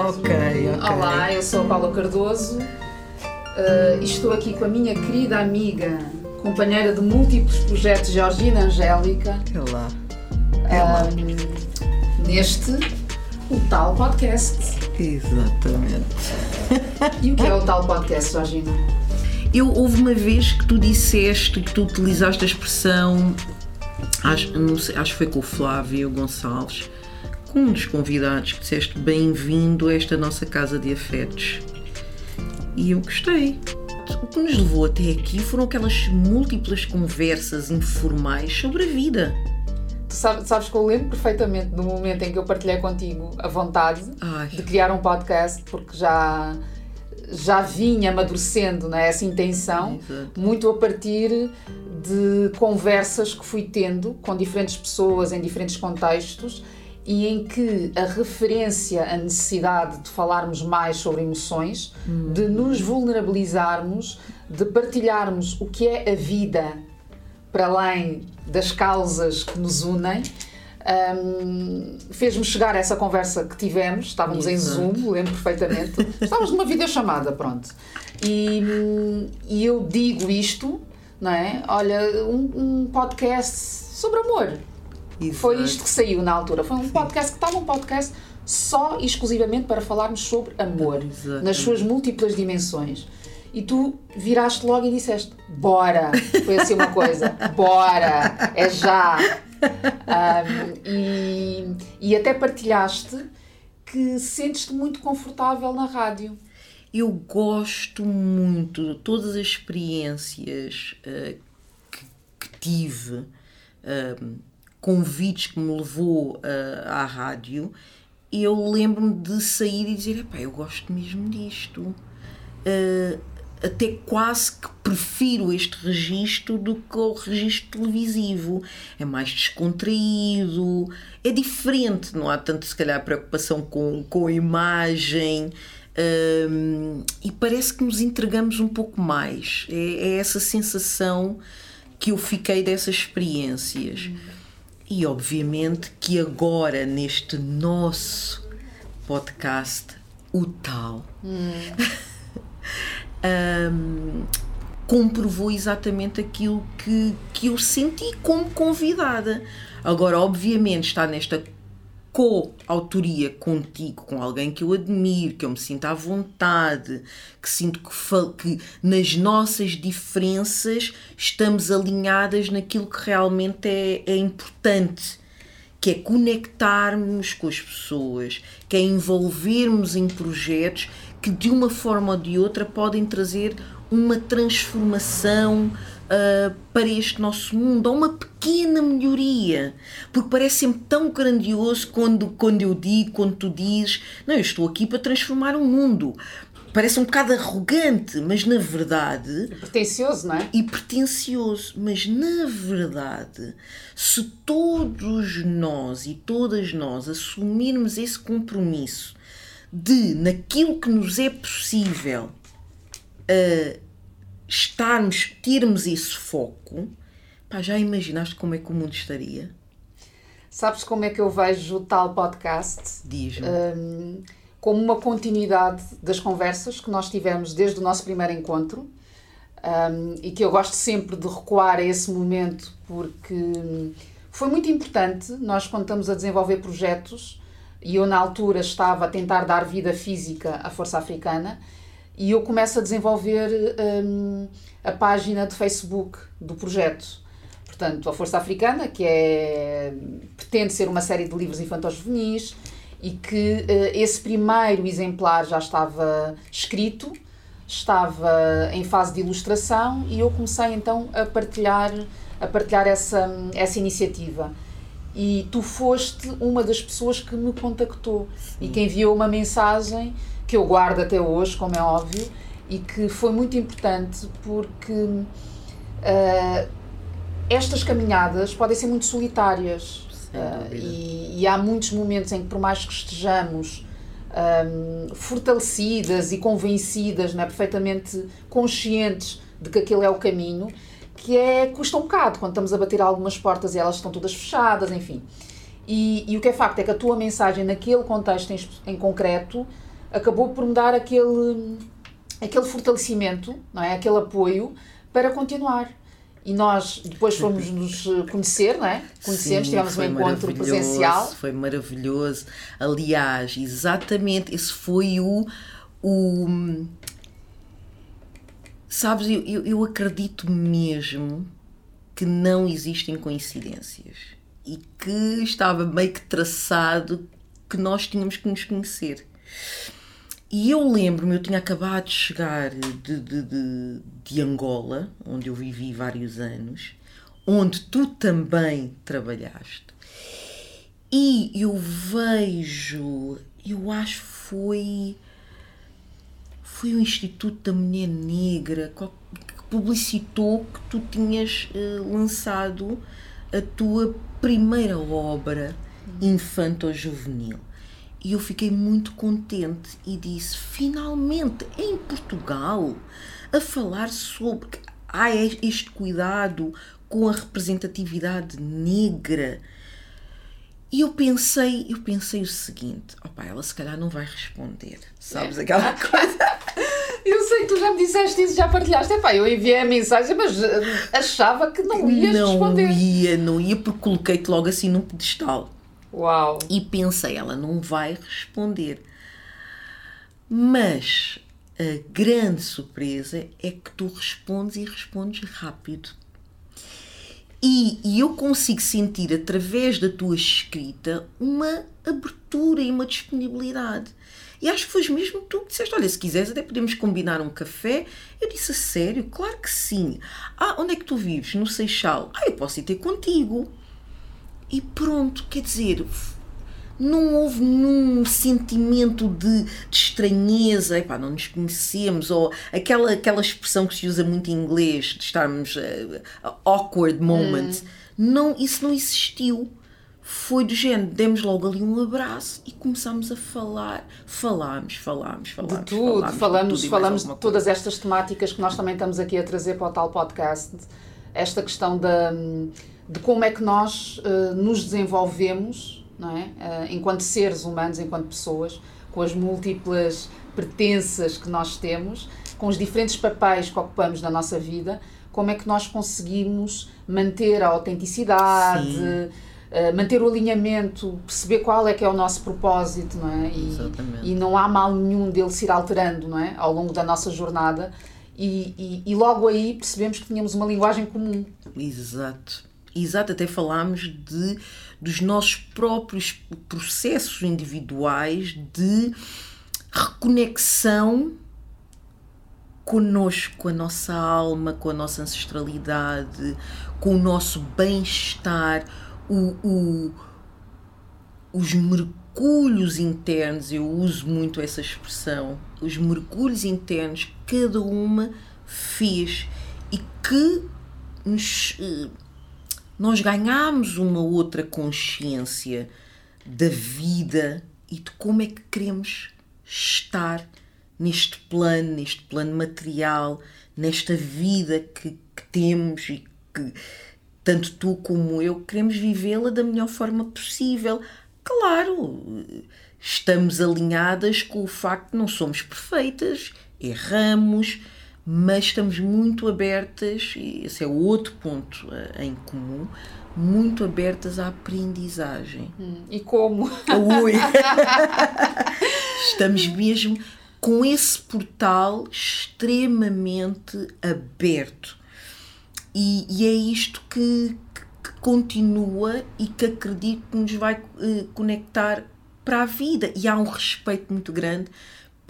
Ok, ok. Olá, eu sou a Paula Cardoso uh, e estou aqui com a minha querida amiga, companheira de múltiplos projetos, Georgina Angélica. Olá. Um, neste, o tal podcast. Exatamente. E o que é o tal podcast, Georgina? Eu houve uma vez que tu disseste que tu utilizaste a expressão, acho, sei, acho que foi com o Flávio Gonçalves, com um dos convidados, que disseste bem-vindo a esta nossa casa de afetos. E eu gostei. O que nos levou até aqui foram aquelas múltiplas conversas informais sobre a vida. Tu sabes, sabes que eu lembro perfeitamente do momento em que eu partilhei contigo a vontade Ai. de criar um podcast, porque já já vinha amadurecendo né, essa intenção, Exato. muito a partir de conversas que fui tendo com diferentes pessoas em diferentes contextos e em que a referência à necessidade de falarmos mais sobre emoções, de nos vulnerabilizarmos, de partilharmos o que é a vida para além das causas que nos unem. Um, fez-me chegar a essa conversa que tivemos, estávamos Exato. em Zoom, lembro perfeitamente, estávamos numa videochamada, pronto. E, e eu digo isto, não é? Olha, um, um podcast sobre amor. Foi isto que saiu na altura. Foi um podcast que estava um podcast só e exclusivamente para falarmos sobre amor, Exato. nas suas múltiplas dimensões. E tu viraste logo e disseste: Bora! Foi assim uma coisa: Bora! É já! Um, e, e até partilhaste que sentes-te muito confortável na rádio. Eu gosto muito de todas as experiências eh, que, que tive, eh, convites que me levou eh, à rádio. Eu lembro-me de sair e dizer: Epá, eu gosto mesmo disto. Eh, até quase que prefiro este registro do que o registro televisivo. É mais descontraído, é diferente, não há tanto, se calhar, preocupação com, com a imagem. hum, e parece que nos entregamos um pouco mais. É, é essa sensação que eu fiquei dessas experiências. E obviamente que agora, neste nosso podcast, o tal hum, comprovou exatamente aquilo que, que eu senti como convidada. Agora, obviamente, está nesta co-autoria contigo, com alguém que eu admiro, que eu me sinto à vontade, que sinto que, que nas nossas diferenças estamos alinhadas naquilo que realmente é, é importante que é conectarmos com as pessoas, que é envolvermos em projetos que de uma forma ou de outra podem trazer uma transformação ah, para este nosso mundo, ou uma pequena melhoria, porque parece sempre tão grandioso quando, quando eu digo, quando tu dizes, não, eu estou aqui para transformar o mundo. Parece um bocado arrogante, mas na verdade Pretencioso, não é? e pretencioso, mas na verdade, se todos nós e todas nós assumirmos esse compromisso de, naquilo que nos é possível, ah, estarmos, termos esse foco, pá, já imaginaste como é que o mundo estaria? Sabes como é que eu vejo o tal podcast? Diz-me. Hum, como uma continuidade das conversas que nós tivemos desde o nosso primeiro encontro hum, e que eu gosto sempre de recuar a esse momento porque hum, foi muito importante. Nós, quando estamos a desenvolver projetos, e eu na altura estava a tentar dar vida física à Força Africana, e eu começo a desenvolver hum, a página de Facebook do projeto. Portanto, a Força Africana, que é, pretende ser uma série de livros infantis juvenis e que eh, esse primeiro exemplar já estava escrito, estava em fase de ilustração e eu comecei então a partilhar, a partilhar essa, essa iniciativa. E tu foste uma das pessoas que me contactou e que enviou uma mensagem que eu guardo até hoje, como é óbvio, e que foi muito importante porque ah, estas caminhadas podem ser muito solitárias dúvida. e, e há muitos momentos em que, por mais que estejamos ahm, fortalecidas e convencidas, não é, perfeitamente conscientes de que aquele é o caminho, que é custa um bocado quando estamos a bater algumas portas e elas estão todas fechadas, enfim. E, e o que é facto é que a tua mensagem naquele contexto em, em concreto acabou por me dar aquele, aquele fortalecimento, não é? aquele apoio para continuar. E nós depois fomos nos conhecer, não é? Conhecemos, Sim, tivemos um encontro presencial. Foi maravilhoso. Aliás, exatamente, esse foi o. o sabes, eu, eu, eu acredito mesmo que não existem coincidências e que estava meio que traçado que nós tínhamos que nos conhecer. E eu lembro-me, eu tinha acabado de chegar de, de, de, de, Angola, onde eu vivi vários anos, onde tu também trabalhaste. E eu vejo, eu acho que foi, foi o Instituto da Mulher Negra que publicitou que tu tinhas uh, lançado a tua primeira obra infanto-juvenil. E eu fiquei muito contente e disse: finalmente em Portugal a falar sobre há este cuidado com a representatividade negra. E eu pensei, eu pensei o seguinte, opa, ela se calhar não vai responder, sabes é. aquela coisa? Eu sei que tu já me disseste isso, já partilhaste. Epá, eu enviei a mensagem, mas eh, achava que não ias não responder. Não ia, não ia, porque coloquei-te logo assim num pedestal. Uau! E pensei, ela não vai responder. Mas a grande surpresa é que tu respondes e respondes rápido. E, e, eu consigo sentir através da tua escrita uma abertura e uma disponibilidade. E acho que foi mesmo tu que disseste: Olha, se quiseres, até podemos combinar um café. Eu disse: A sério? Claro que sim. Ah, onde é que tu vives? No Seixal. Ah, eu posso ir ter contigo. E pronto, quer dizer, não houve nenhum sentimento de, de estranheza, epá, não nos conhecemos, ou aquela, aquela expressão que se usa muito em inglês, de estarmos uh, awkward moment. Hum. Não, isso não existiu. Foi do género, demos logo ali um abraço e começámos a falar. Falámos, falámos, falámos. De tudo, falámos, falamos, de, tudo falamos de todas estas temáticas que nós também estamos aqui a trazer para o tal podcast. Esta questão da de como é que nós uh, nos desenvolvemos, não é? Uh, enquanto seres humanos, enquanto pessoas, com as múltiplas pertenças que nós temos, com os diferentes papéis que ocupamos na nossa vida, como é que nós conseguimos manter a autenticidade, uh, manter o alinhamento, perceber qual é que é o nosso propósito, não é? E, e, não há mal nenhum dele se ir alterando, não é? Ao longo da nossa jornada. E, e, e logo aí percebemos que tínhamos uma linguagem comum. Exato. Exato, até falámos de, dos nossos próprios processos individuais de reconexão conosco, com a nossa alma, com a nossa ancestralidade, com o nosso bem-estar, o, o, os mergulhos internos, eu uso muito essa expressão, os mergulhos internos que cada uma fez e que nos eh, nós ganhamos uma outra consciência da vida e de como é que queremos estar neste plano, neste plano material, nesta vida que, que temos e que tanto tu como eu queremos vivê-la da melhor forma possível. Claro, estamos alinhadas com o facto de não somos perfeitas, erramos, mas estamos muito abertas, e esse é o outro ponto uh, em comum, muito abertas à aprendizagem. Hum, e como? Ui. estamos mesmo com esse portal extremamente aberto. E, e é isto que, que, continua e que acredito que nos vai uh, conectar para a vida. E há um respeito muito grande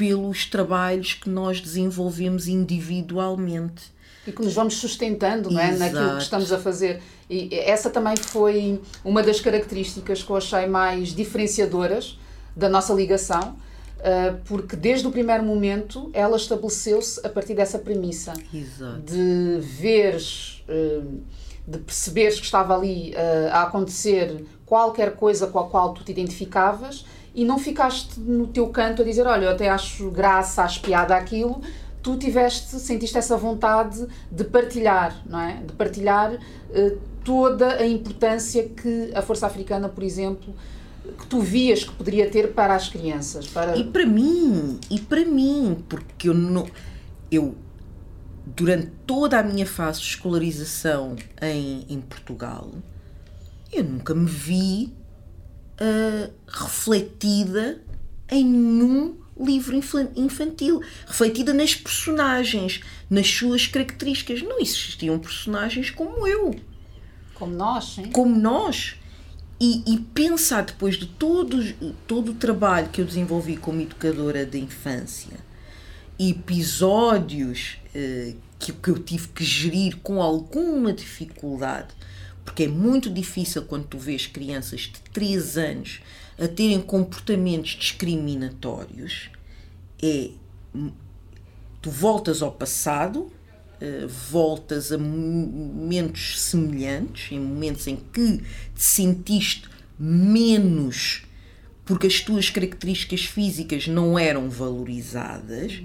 pelos trabalhos que nós desenvolvemos individualmente. E que nos vamos sustentando não é? naquilo que estamos a fazer. E essa também foi uma das características que eu achei mais diferenciadoras da nossa ligação, eh, porque desde o primeiro momento ela estabeleceu-se a partir dessa premissa Exato. de veres, eh, de perceberes que estava ali eh, a acontecer qualquer coisa com a qual tu te identificavas e não ficaste no teu canto a dizer, olha, eu até acho graça, acho piada aquilo, tu tiveste, sentiste essa vontade de partilhar, não é? De partilhar uh, toda a importância que a Força Africana, por exemplo, que tu vias que poderia ter para as crianças? Para... E para mim, e para mim, porque eu não. Eu, durante toda a minha fase de escolarização em, em Portugal, eu nunca me vi uh, refletida em nenhum livro infantil, refletida nas personagens, nas suas características. Não existiam personagens como eu. Como nós, sim. Como nós. E, e, pensar depois de todo, todo o trabalho que eu desenvolvi como educadora de infância, episódios eh, que, que eu tive que gerir com alguma dificuldade, porque é muito difícil quando tu vês crianças de 3 anos a terem comportamentos discriminatórios, é tu voltas ao passado, eh, voltas a momentos semelhantes, em momentos em que te sentiste menos porque as tuas características físicas não eram valorizadas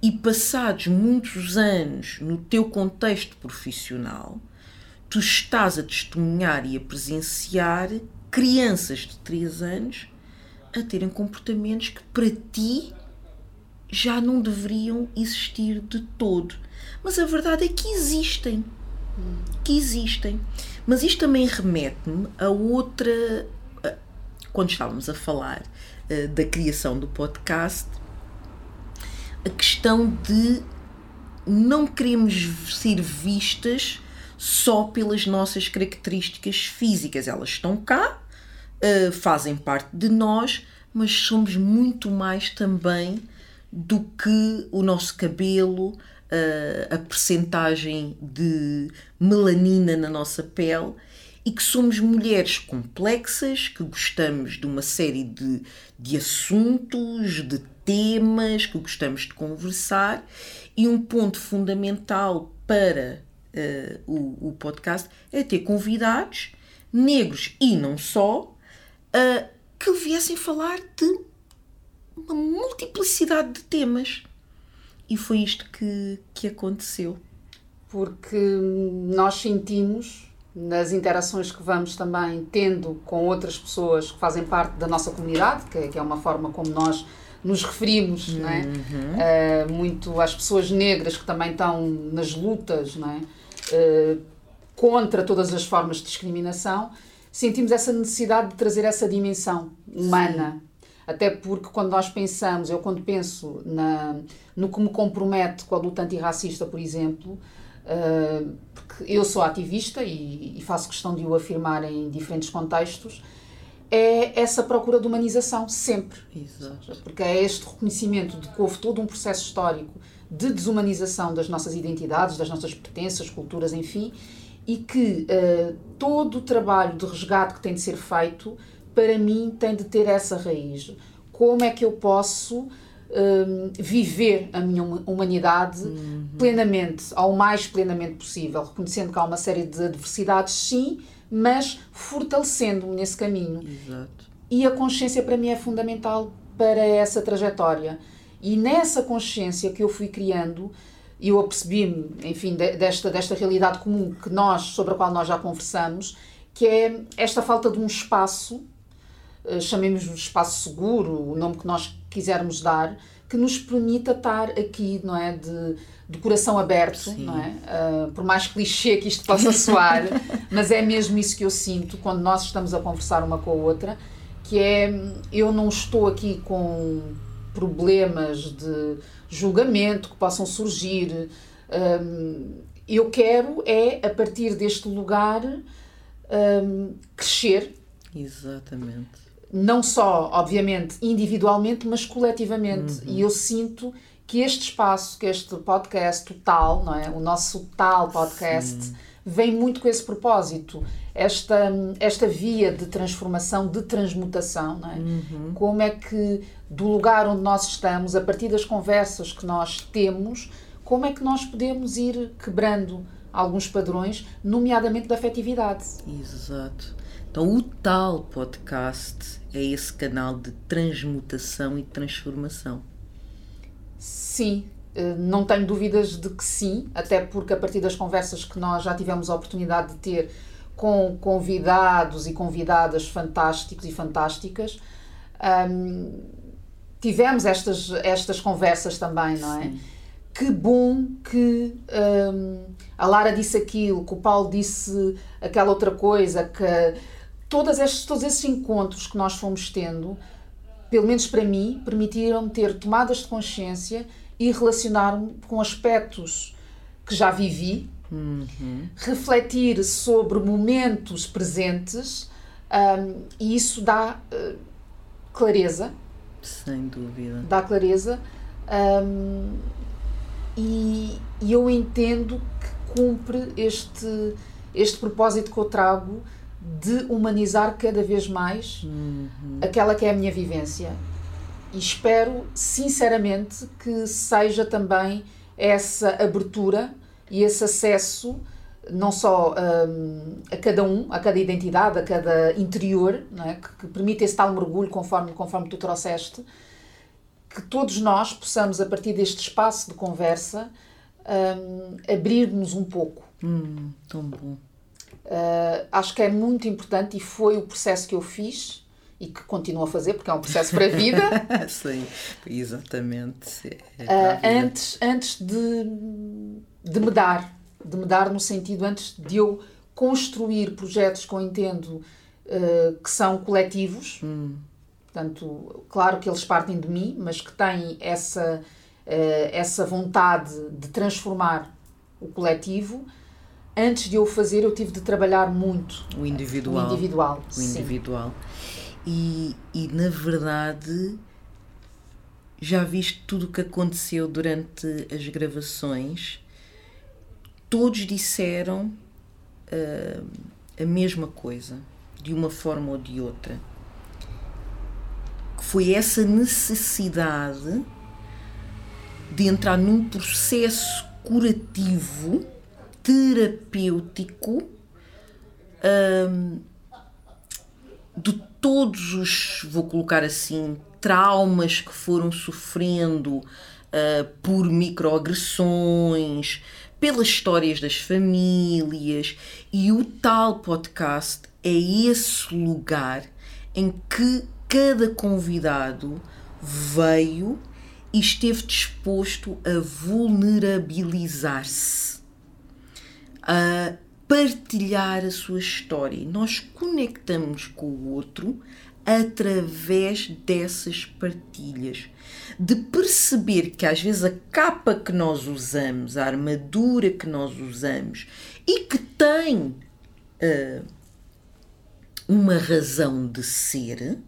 e passados muitos anos no teu contexto profissional, tu estás a testemunhar e a presenciar crianças de 3 anos a terem comportamentos que para ti já não deveriam existir de todo. Mas a verdade é que existem. Que existem. Mas isto também remete-me a outra. Quando estávamos a falar uh, da criação do podcast, a questão de não queremos ser vistas só pelas nossas características físicas. Elas estão cá, uh, fazem parte de nós, mas somos muito mais também do que o nosso cabelo, a percentagem de melanina na nossa pele e que somos mulheres complexas, que gostamos de uma série de, de assuntos, de temas, que gostamos de conversar e um ponto fundamental para uh, o, o, podcast é ter convidados negros e não só uh, que viessem falar de uma multiplicidade de temas e foi isto que, que aconteceu. Porque nós sentimos, nas interações que vamos também tendo com outras pessoas que fazem parte da nossa comunidade, que é, que é uma forma como nós nos referimos uhum. não é? Uh, muito às pessoas negras que também estão nas lutas não é? Uh, contra todas as formas de discriminação, sentimos essa necessidade de trazer essa dimensão humana. Sim até porque quando nós pensamos, eu quando penso na, no que me compromete com a luta antirracista, por exemplo, uh, porque eu sou ativista e, e, faço questão de o afirmar em diferentes contextos, é essa procura de humanização, sempre. Exato. Porque é este reconhecimento de que houve todo um processo histórico de desumanização das nossas identidades, das nossas pertenças, culturas, enfim, e que uh, todo o trabalho de resgate que tem de ser feito para mim tem de ter essa raiz. Como é que eu posso um, viver a minha humanidade uhum. plenamente, ao mais plenamente possível, reconhecendo que há uma série de adversidades, sim, mas fortalecendo-me nesse caminho. Exato. E a consciência para mim é fundamental para essa trajetória. E nessa consciência que eu fui criando, eu apercebi-me, enfim, desta, desta realidade comum que nós, sobre a qual nós já conversamos, que é esta falta de um espaço eh, chamemos de espaço seguro, o nome que nós quisermos dar, que nos permita estar aqui, não é, de, de coração aberto, Sim. não é? Uh, por mais clichê que isto possa soar, mas é mesmo isso que eu sinto quando nós estamos a conversar uma com a outra, que é eu não estou aqui com problemas de julgamento que possam surgir. Um, eu quero é a partir deste lugar um, crescer. Exatamente não só, obviamente, individualmente, mas coletivamente. Uhum. E eu sinto que este espaço, que este podcast, o tal, não é? O nosso tal podcast, Sim. Vem muito com esse propósito. Esta, esta via de transformação, de transmutação, não é? Uhum. Como é que, do lugar onde nós estamos, a partir das conversas que nós temos, como é que nós podemos ir quebrando alguns padrões, nomeadamente da afetividade. Exato. Então, o tal podcast é esse canal de transmutação e transformação. Sim, não tenho dúvidas de que sim, até porque a partir das conversas que nós já tivemos a oportunidade de ter com convidados e convidadas fantásticos e fantásticas. Tivemos estas, estas conversas também, não é? Sim. Que bom que a Lara disse aquilo, que o Paulo disse aquela outra coisa, que todas estes, todos esses encontros que nós fomos tendo, pelo menos para mim, permitiram ter tomadas de consciência e relacionar-me com aspectos que já vivi, uhum. refletir sobre momentos presentes um, e isso dá uh, clareza. Sem dúvida. Dá clareza. Um, e, e, eu entendo que cumpre este, este propósito que eu trago de humanizar cada vez mais uhum. aquela que é a minha vivência. E espero, sinceramente, que seja também essa abertura e esse acesso não só um, a cada um, a cada identidade, a cada interior, é? que, que, permite esse tal mergulho conforme, conforme tu trouxeste, que todos nós possamos, a partir deste espaço de conversa, um, abrir-nos um pouco. Hum, tão bom. Uh, acho que é muito importante e foi o processo que eu fiz e que continuo a fazer porque é um processo para a vida. Sim, exatamente. É uh, antes antes de, de me dar, de me dar no sentido antes de eu construir projetos que eu entendo uh, que são coletivos. Hum. Portanto, claro que eles partem de mim, mas que têm essa, essa vontade de transformar o coletivo antes de eu fazer, eu tive de trabalhar muito o individual. O individual. O individual. E, e na verdade, já viste tudo o que aconteceu durante as gravações, todos disseram uh, a mesma coisa, de uma forma ou de outra. Que foi essa necessidade de entrar num processo curativo terapêutico um, de todos os, vou colocar assim, traumas que foram sofrendo uh, por microagressões, pelas histórias das famílias, e o tal podcast é esse lugar em que cada convidado veio e esteve disposto a vulnerabilizar-se. A partilhar a sua história. Nós conectamos com o outro através dessas partilhas. De perceber que às vezes a capa que nós usamos, a armadura que nós usamos e que tem uh, uma razão de ser,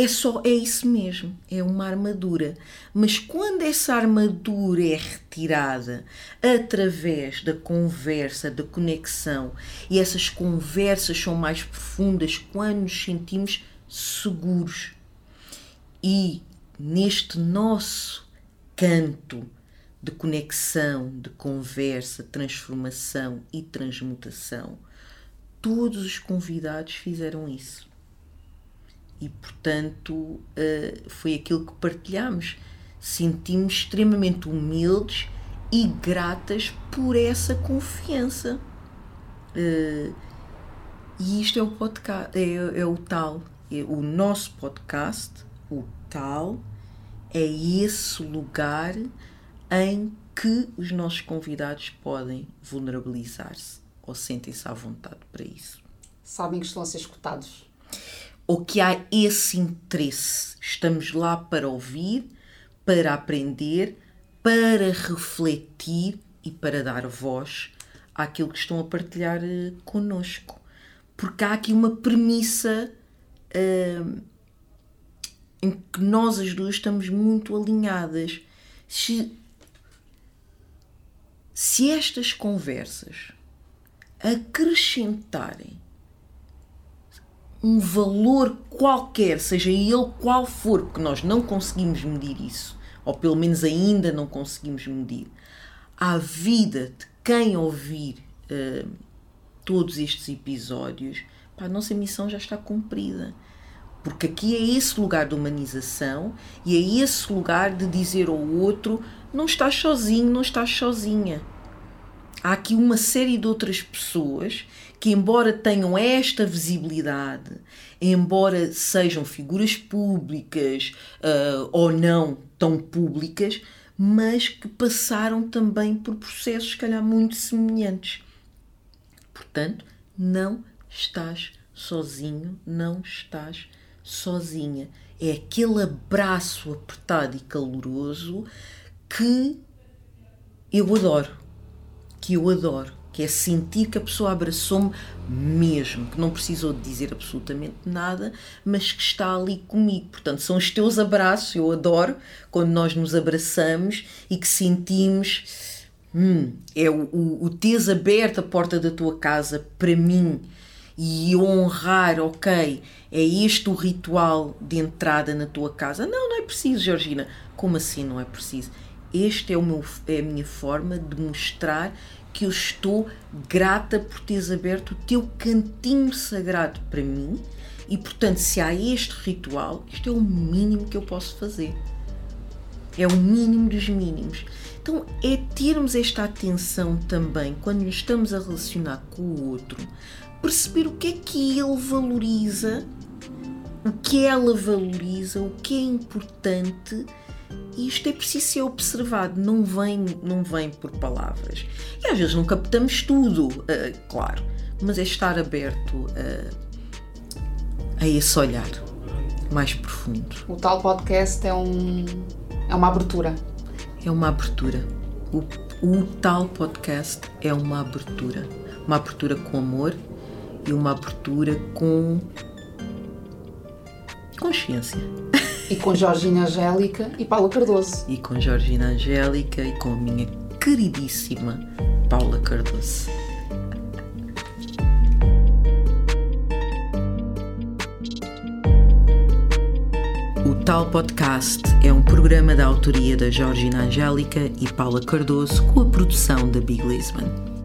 é só é isso mesmo, é uma armadura. Mas quando essa armadura é retirada através da conversa, da conexão, e essas conversas são mais profundas quando nos sentimos seguros. E neste nosso canto de conexão, de conversa, transformação e transmutação, todos os convidados fizeram isso e, portanto, uh, foi aquilo que partilhamos. Sentimos extremamente humildes e gratas por essa confiança. Uh, e isto é o podcast, é, é o tal, é o nosso podcast, o tal, é esse lugar em que os nossos convidados podem vulnerabilizar-se ou sentem-se à vontade para isso. Sabem que estão a ser escutados ou que há esse interesse. Estamos lá para ouvir, para aprender, para refletir e para dar voz àquilo que estão a partilhar uh, connosco. Porque há aqui uma premissa uh, em que nós as duas estamos muito alinhadas. Se, se estas conversas acrescentarem um valor qualquer, seja ele qual for, porque nós não conseguimos medir isso, ou pelo menos ainda não conseguimos medir, à vida de quem ouvir uh, todos estes episódios, pá, a nossa missão já está cumprida. Porque aqui é esse lugar de humanização e é esse lugar de dizer ao outro: não estás sozinho, não estás sozinha. há aqui uma série de outras pessoas que, embora tenham esta visibilidade, embora sejam figuras públicas uh, ou não tão públicas, mas que passaram também por processos, se calhar, muito semelhantes. Portanto, não estás sozinho, não estás sozinha. É aquele abraço apertado e caloroso que eu adoro. Que eu adoro. Que é sentir que a pessoa abraçou-me mesmo, que não precisou de dizer absolutamente nada, mas que está ali comigo. Portanto, são os teus abraços, eu adoro quando nós nos abraçamos e que sentimos. Hum, é o, o, o teres aberto a porta da tua casa para mim e honrar, ok, é este o ritual de entrada na tua casa. Não, não é preciso, Georgina. Como assim não é preciso? Este é, o meu, é a minha forma de mostrar que eu estou grata por teres aberto o teu cantinho sagrado para mim e, portanto, se há este ritual, isto é o mínimo que eu posso fazer. É o mínimo dos mínimos. Então, é termos esta atenção também quando nos estamos a relacionar com o outro, perceber o que é que ele valoriza, o que ela valoriza, o que é importante. E isto é preciso ser observado, não vem, não vem por palavras. E às vezes não captamos tudo, uh, claro, mas é estar aberto uh, a esse olhar mais profundo. O tal podcast é, um, é uma abertura. É uma abertura. O, o tal podcast é uma abertura. Uma abertura com amor e uma abertura com consciência. E com Georgina Angélica e Paula Cardoso. E com Georgina Angélica e com a minha queridíssima Paula Cardoso. O Tal Podcast é um programa da autoria da Georgina Angélica e Paula Cardoso com a produção da Big Lisbon.